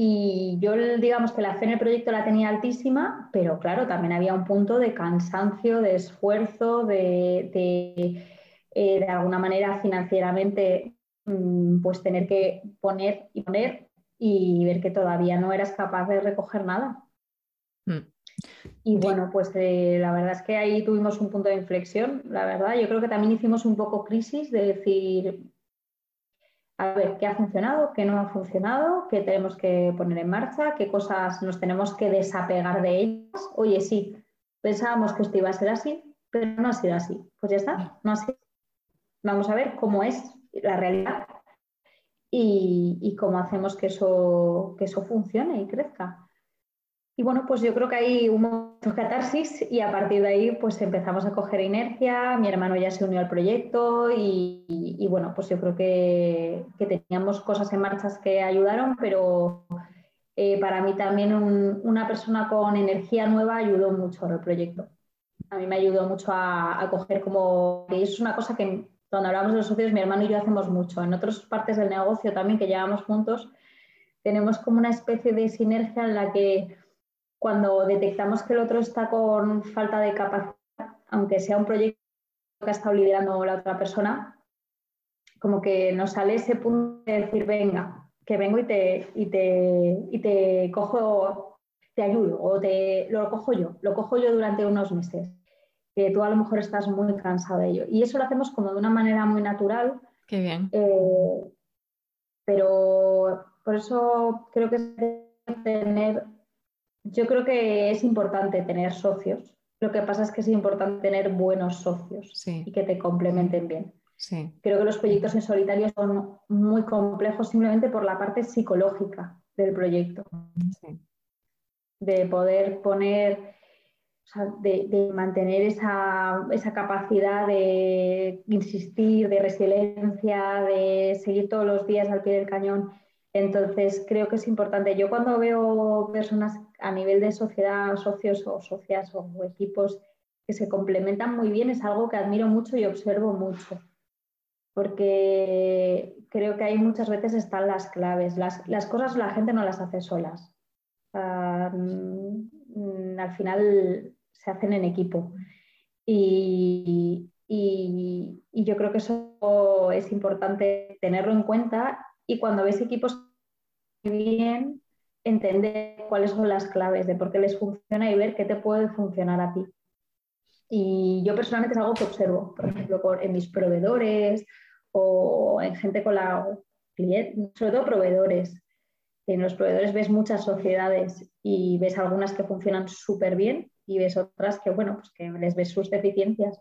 y yo, digamos que la fe en el proyecto la tenía altísima, pero claro, también había un punto de cansancio, de esfuerzo, de, de, eh, alguna manera financieramente, mm, pues tener que poner y poner y ver que todavía no eras capaz de recoger nada. Mm. Y bueno, pues eh, la verdad es que ahí tuvimos un punto de inflexión, la verdad. Yo creo que también hicimos un poco crisis de decir, a ver qué ha funcionado, qué no ha funcionado, qué tenemos que poner en marcha, qué cosas nos tenemos que desapegar de ellas. Oye, sí, pensábamos que esto iba a ser así, pero no ha sido así. Pues ya está, no ha sido. Vamos a ver cómo es la realidad y, cómo hacemos que eso, que eso funcione y crezca. Y bueno, pues yo creo que hay un momento catarsis y a partir de ahí pues empezamos a coger inercia, mi hermano ya se unió al proyecto y, bueno, pues yo creo que, teníamos cosas en marcha que ayudaron, pero eh, para mí también una persona con energía nueva ayudó mucho al proyecto. A mí me ayudó mucho a, coger como, y es una cosa que cuando hablamos de los socios, mi hermano y yo hacemos mucho. En otras partes del negocio también que llevamos juntos, tenemos como una especie de sinergia en la que cuando detectamos que el otro está con falta de capacidad, aunque sea un proyecto que ha estado liderando la otra persona, como que nos sale ese punto de decir, venga, que vengo y te, y te, y te cojo, te ayudo, o te, lo cojo yo, lo cojo yo durante unos meses, que tú a lo mejor estás muy cansado de ello. Y eso lo hacemos como de una manera muy natural.
Qué bien.
Eh, pero por eso creo que es tener yo creo que es importante tener socios. Lo que pasa es que es importante tener buenos socios y que te complementen bien. Creo que los proyectos en solitario son muy complejos simplemente por la parte psicológica del proyecto. De poder poner, de, mantener esa, esa, capacidad de insistir, de resiliencia, de seguir todos los días al pie del cañón. Entonces, creo que es importante. Yo cuando veo personas a nivel de sociedad, socios o socias o equipos que se complementan muy bien, es algo que admiro mucho y observo mucho. Porque creo que hay muchas veces están las claves. Las, cosas la gente no las hace solas. Mm, al final se hacen en equipo. Y, y, yo creo que eso es importante tenerlo en cuenta. Y cuando ves equipos bien, entender cuáles son las claves de por qué les funciona y ver qué te puede funcionar a ti. Y yo personalmente es algo que observo, por ejemplo, en mis proveedores o en gente con la sobre todo proveedores. En los proveedores ves muchas sociedades y ves algunas que funcionan súper bien y ves otras que, bueno, pues que les ves sus deficiencias.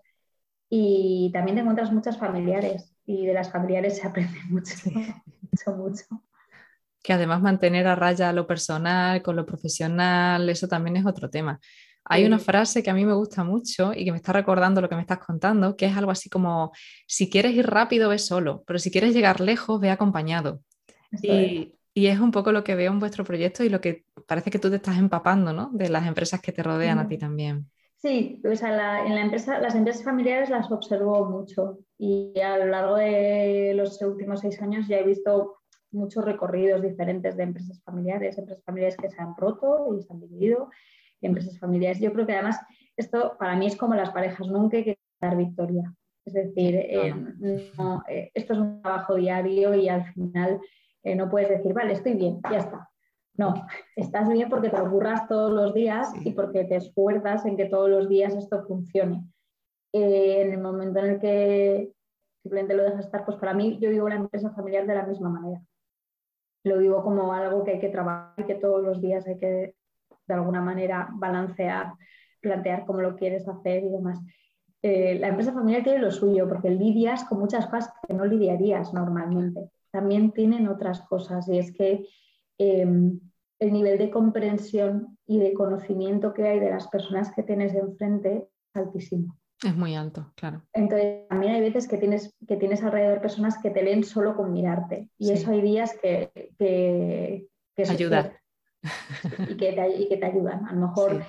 Y también te encuentras muchas familiares y de las familiares se aprende mucho, mucho, mucho
que además mantener a raya lo personal con lo profesional, eso también es otro tema. Hay una frase que a mí me gusta mucho y que me está recordando lo que me estás contando, que es algo así como, si quieres ir rápido, ve solo, pero si quieres llegar lejos, ve acompañado. Y, es un poco lo que veo en vuestro proyecto y lo que parece que tú te estás empapando, ¿no? De las empresas que te rodean a ti también.
Sí, pues en la empresa, las empresas familiares las observo mucho y a lo largo de los últimos seis años ya he visto muchos recorridos diferentes de empresas familiares, empresas familiares que se han roto y se han dividido, empresas familiares. Yo creo que además esto para mí es como las parejas, nunca hay que dar victoria. Es decir, eh, eh, esto es un trabajo diario y al final eh, no puedes decir, vale, estoy bien, ya está. No, estás bien porque te ocurras todos los días y porque te esfuerzas en que todos los días esto funcione. en el momento en el que simplemente lo dejas estar, pues para mí yo vivo la empresa familiar de la misma manera lo vivo como algo que hay que trabajar y que todos los días hay que de alguna manera balancear, plantear cómo lo quieres hacer y demás. Eh, la empresa familiar tiene lo suyo porque lidias con muchas cosas que no lidiarías normalmente. También tienen otras cosas y es que em, el nivel de comprensión y de conocimiento que hay de las personas que tienes enfrente es altísimo.
Es muy alto, claro.
Entonces, también hay veces que tienes, que tienes alrededor personas que te leen solo con mirarte. Y eso hay días que... que,
que.
Y que, te, y que te ayudan. A lo mejor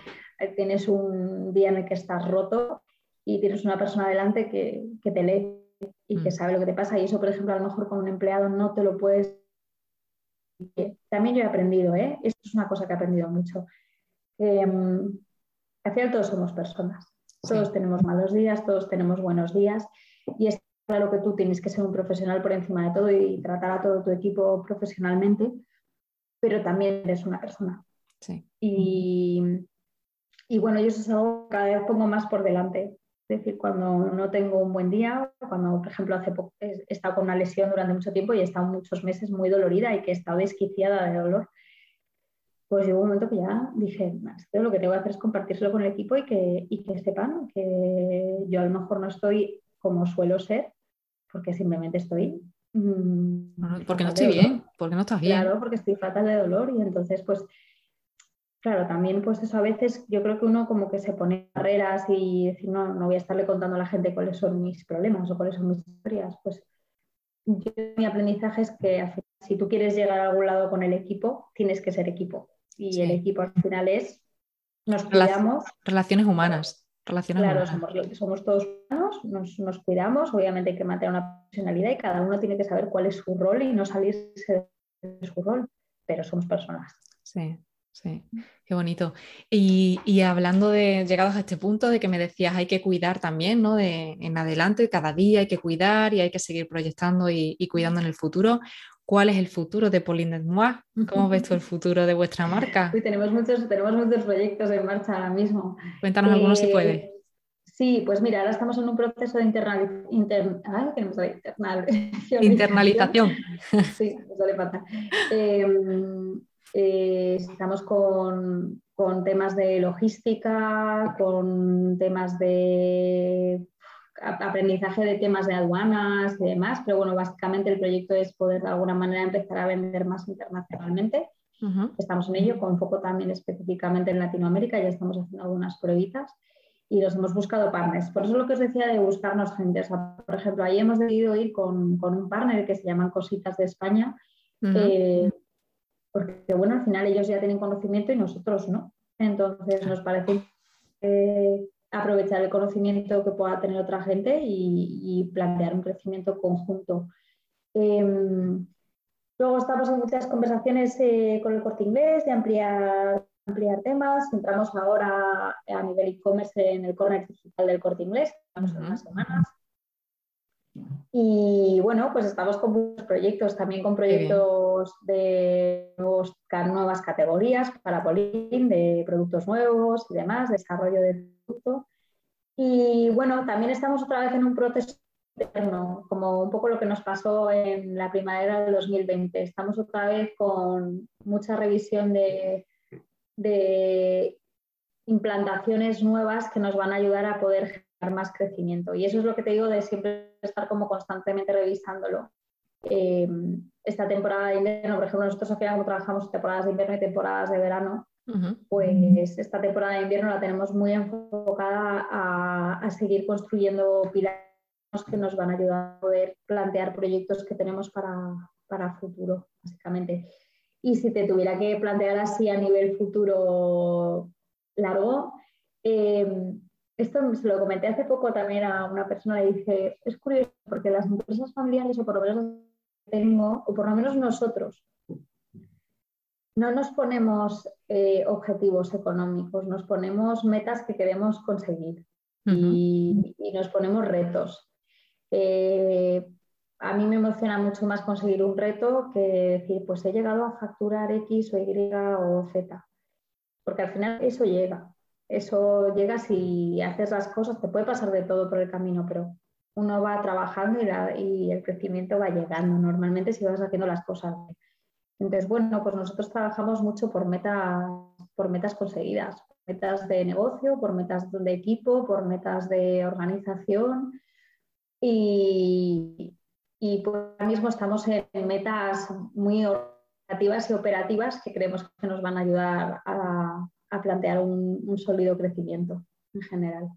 tienes un día en el que estás roto y tienes una persona delante que, que te lee y que mm. sabe lo que te pasa. Y eso, por ejemplo, a lo mejor con un empleado no te lo puedes... También yo he aprendido, ¿eh? Esto es una cosa que he aprendido mucho. Eh, al final todos somos personas todos tenemos malos días, todos tenemos buenos días y es claro que tú tienes que ser un profesional por encima de todo y tratar a todo tu equipo profesionalmente, pero también eres una persona. Y, bueno, yo eso es algo que cada vez pongo más por delante. Es decir, cuando no tengo un buen día, cuando, por ejemplo, hace poco he estado con una lesión durante mucho tiempo y he estado muchos meses muy dolorida y que he estado desquiciada de dolor, pues llegó un momento que ya dije, esto lo que tengo que hacer es compartírselo con el equipo y que, y que sepan que yo a lo mejor no estoy como suelo ser, porque simplemente estoy...
Mm, porque no estoy bien, porque no estás bien.
Claro, porque estoy fatal de dolor y entonces pues claro, también pues eso a veces yo creo que uno como que se pone barreras y decir, no, no voy a estarle contando a la gente cuáles son mis problemas o cuáles son mis historias. Pues mi aprendizaje es que si tú quieres llegar a algún lado con el equipo, tienes que ser equipo. Y el equipo al final es, nos cuidamos.
Relaciones humanas. Relaciones
claro, Somos, todos humanos, nos, nos, cuidamos, obviamente hay que mantener una personalidad y cada uno tiene que saber cuál es su rol y no salirse de su rol, pero somos personas.
Sí, Sí, qué bonito. Y, hablando de llegados a este punto de que me decías hay que cuidar también, ¿no? De en adelante, cada día hay que cuidar y hay que seguir proyectando y, cuidando en el futuro. ¿Cuál es el futuro de Pauline Moi? ¿Cómo ves tú el futuro de vuestra marca?
tenemos, muchos, tenemos muchos proyectos en marcha ahora mismo.
Cuéntanos algunos si eh, puedes.
Sí, pues mira, ahora estamos en un proceso de
internalización.
sí, eso le falta. Eh, estamos con, temas de logística, con temas de aprendizaje de temas de aduanas y demás, pero bueno, básicamente el proyecto es poder de alguna manera empezar a vender más internacionalmente. Estamos en ello, con foco también específicamente en Latinoamérica, ya estamos haciendo algunas pruebitas y nos hemos buscado partners. Por eso lo que os decía de buscarnos gente. por ejemplo, ahí hemos decidido ir con, un partner que se llama Cositas de España, porque bueno, al final ellos ya tienen conocimiento y nosotros no. Entonces nos parece aprovechar el conocimiento que pueda tener otra gente y, plantear un crecimiento conjunto. Em, luego estamos en muchas conversaciones eh, con el corte inglés de ampliar, ampliar temas. Entramos ahora a nivel e-commerce en el corner digital del corte inglés, estamos en unas semanas. Y bueno, pues estamos con muchos proyectos, también con proyectos de nuevas categorías para Polín, de productos nuevos y demás, desarrollo de producto. Y bueno, también estamos otra vez en un proceso interno, como un poco lo que nos pasó en la primavera de 2020. Estamos otra vez con mucha revisión de, de implantaciones nuevas que nos van a ayudar a poder más crecimiento. Y eso es lo que te digo de siempre estar como constantemente revisándolo. Eh, esta temporada de invierno, por ejemplo, nosotros final como trabajamos temporadas de invierno y temporadas de verano, pues esta temporada de invierno la tenemos muy enfocada a, seguir construyendo pilares que nos van a ayudar a poder plantear proyectos que tenemos para, para futuro, básicamente. Y si te tuviera que plantear así a nivel futuro largo, eh, esto se lo comenté hace poco también a una persona y dije, es curioso porque las empresas familiares, o por lo menos tengo, o por lo menos nosotros, no nos ponemos eh, objetivos económicos, nos ponemos metas que queremos conseguir y, nos ponemos retos. Eh, a mí me emociona mucho más conseguir un reto que decir, pues he llegado a facturar X o Y o Z, porque al final eso llega eso llega si haces las cosas, te puede pasar de todo por el camino, pero uno va trabajando y, el crecimiento va llegando normalmente si vas haciendo las cosas. Entonces, bueno, pues nosotros trabajamos mucho por metas, por metas conseguidas, metas de negocio, por metas de equipo, por metas de organización y, y pues ahora mismo estamos en metas muy operativas y operativas que creemos que nos van a ayudar a, a plantear un, sólido crecimiento en general.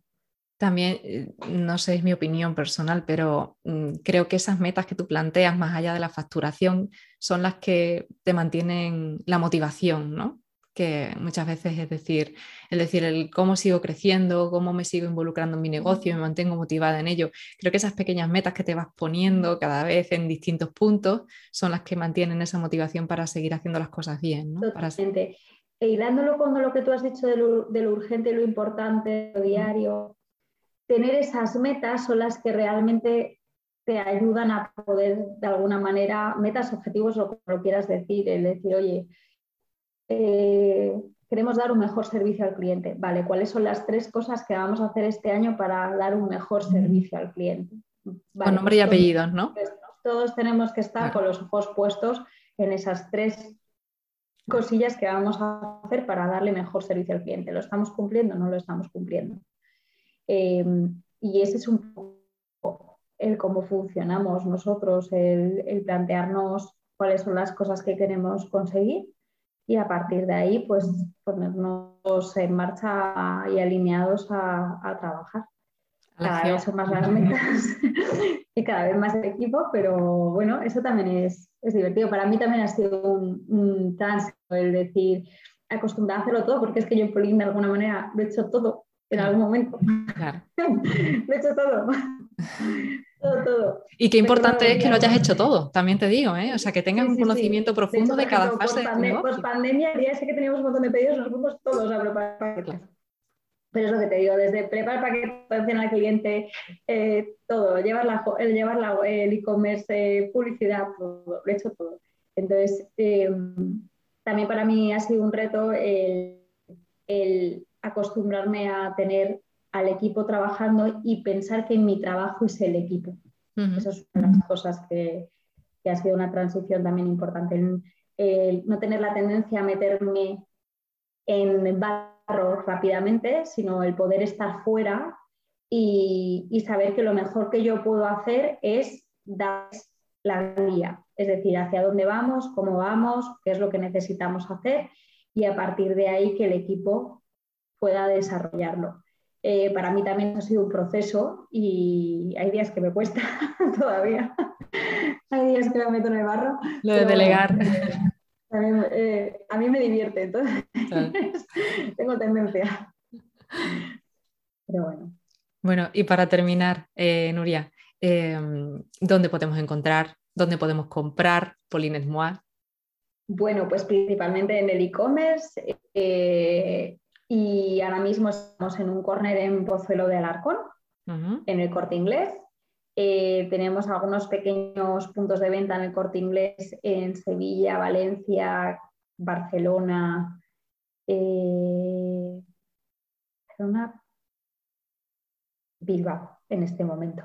También, eh, no sé, es mi opinión personal, pero mm, creo que esas metas que tú planteas más allá de la facturación son las que te mantienen la motivación, ¿no? Que muchas veces es decir, el decir el cómo sigo creciendo, cómo me sigo involucrando en mi negocio, me mantengo motivada en ello. Creo que esas pequeñas metas que te vas poniendo cada vez en distintos puntos son las que mantienen esa motivación para seguir haciendo las cosas bien. ¿no?
Totalmente. E hilándolo con lo que tú has dicho de lo, urgente y lo importante, lo diario, tener esas metas son las que realmente te ayudan a poder, de alguna manera, metas, objetivos, lo que lo quieras decir, el decir, oye, eh, queremos dar un mejor servicio al cliente. Vale, ¿cuáles son las tres cosas que vamos a hacer este año para dar un mejor servicio al cliente?
con nombre y pues apellidos, ¿no?
Todos tenemos que estar con los ojos puestos en esas tres cosillas que vamos a hacer para darle mejor servicio al cliente. ¿Lo estamos cumpliendo o no lo estamos cumpliendo? Eh, y ese es un poco el cómo funcionamos nosotros, el, plantearnos cuáles son las cosas que queremos conseguir y a partir de ahí, pues ponernos en marcha y alineados a trabajar cada vez son más las metas y cada vez más el equipo, pero bueno, eso también es, es divertido. Para mí también ha sido un, un tránsito el decir, acostumbrada a hacerlo todo, porque es que yo en Polín de alguna manera lo he hecho todo en algún momento. Claro. lo he hecho todo. todo, todo.
Y qué importante es que lo hayas hecho todo, también te digo, ¿eh? O sea, que tengas un conocimiento profundo de, cada fase.
Post pandemia, ya sé que teníamos un montón de pedidos, nos fuimos todos a preparar pero es lo que te digo, desde preparar paquete, atención al cliente, eh, todo, llevar, la, llevar la, el e-commerce, publicidad, todo, lo he hecho todo. Entonces, em, también para mí ha sido un reto el, acostumbrarme a tener al equipo trabajando y pensar que mi trabajo es el equipo. Esas son las cosas que, que, ha sido una transición también importante. El, no tener la tendencia a meterme en rápidamente, sino el poder estar fuera y, saber que lo mejor que yo puedo hacer es dar la guía, es decir, hacia dónde vamos, cómo vamos, qué es lo que necesitamos hacer y a partir de ahí que el equipo pueda desarrollarlo. Eh, para mí también ha sido un proceso y hay días que me cuesta todavía. hay días que me meto en el barro.
Lo de delegar.
Eh, a mí me divierte, entonces tengo tendencia. Pero bueno.
Bueno, y para terminar, eh, Nuria, em, ¿dónde podemos encontrar, dónde podemos comprar Polines Moi?
Bueno, pues principalmente en el e-commerce eh, y ahora mismo estamos en un corner en Pozuelo de Alarcón, en el corte inglés. Eh, tenemos algunos pequeños puntos de venta en el corte inglés en Sevilla, Valencia, Barcelona, eh, Bilbao en este momento.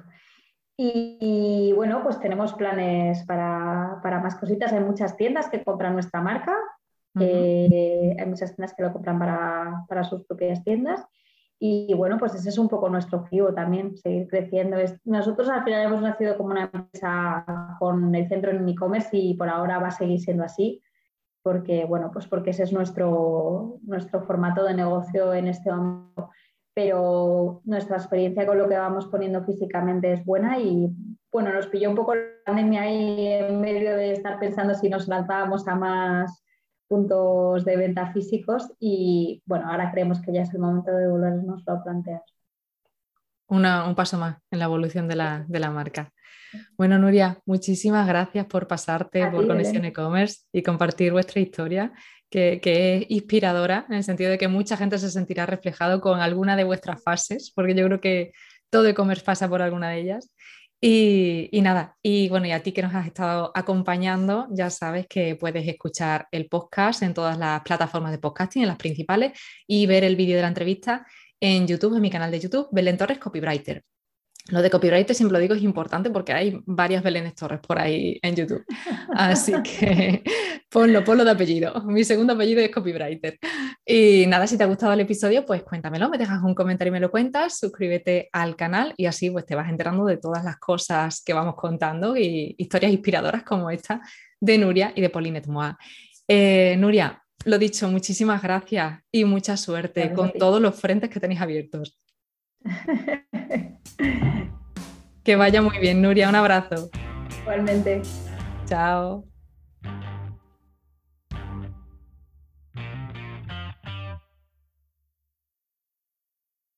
Y, bueno, pues tenemos planes para, más cositas. Hay muchas tiendas que compran nuestra marca, eh, hay muchas tiendas que lo compran para, para sus propias tiendas. Y bueno, pues ese es un poco nuestro objetivo también, seguir creciendo. Nosotros al final hemos nacido como una empresa con el centro en e-commerce y por ahora va a seguir siendo así, porque bueno, pues porque ese es nuestro, nuestro formato de negocio en este momento. Pero nuestra experiencia con lo que vamos poniendo físicamente es buena y bueno, nos pilló un poco la pandemia ahí en medio de estar pensando si nos lanzábamos a más puntos de venta físicos y bueno, ahora creemos que ya es el momento de volvernos a plantear.
un paso más en la evolución de la, marca. Bueno, Nuria, muchísimas gracias por pasarte por Conexión E-Commerce y compartir vuestra historia, que, es inspiradora en el sentido de que mucha gente se sentirá reflejado con alguna de vuestras fases, porque yo creo que todo e-commerce pasa por alguna de ellas. Y, nada, y bueno, y a ti que nos has estado acompañando, ya sabes que puedes escuchar el podcast en todas las plataformas de podcasting, en las principales, y ver el vídeo de la entrevista en YouTube, en mi canal de YouTube, Belén Torres Copywriter. Lo de copyright, siempre lo digo, es importante porque hay varias Belén Torres por ahí en YouTube. Así que ponlo, ponlo de apellido. Mi segundo apellido es copywriter. Y nada, si te ha gustado el episodio, pues cuéntamelo, me dejas un comentario y me lo cuentas, suscríbete al canal y así pues te vas enterando de todas las cosas que vamos contando y historias inspiradoras como esta de Nuria y de Pauline Moa. Eh, Nuria, lo dicho, muchísimas gracias y mucha suerte con todos los frentes que tenéis abiertos. que vaya muy bien, Nuria. Un abrazo.
Igualmente.
Chao.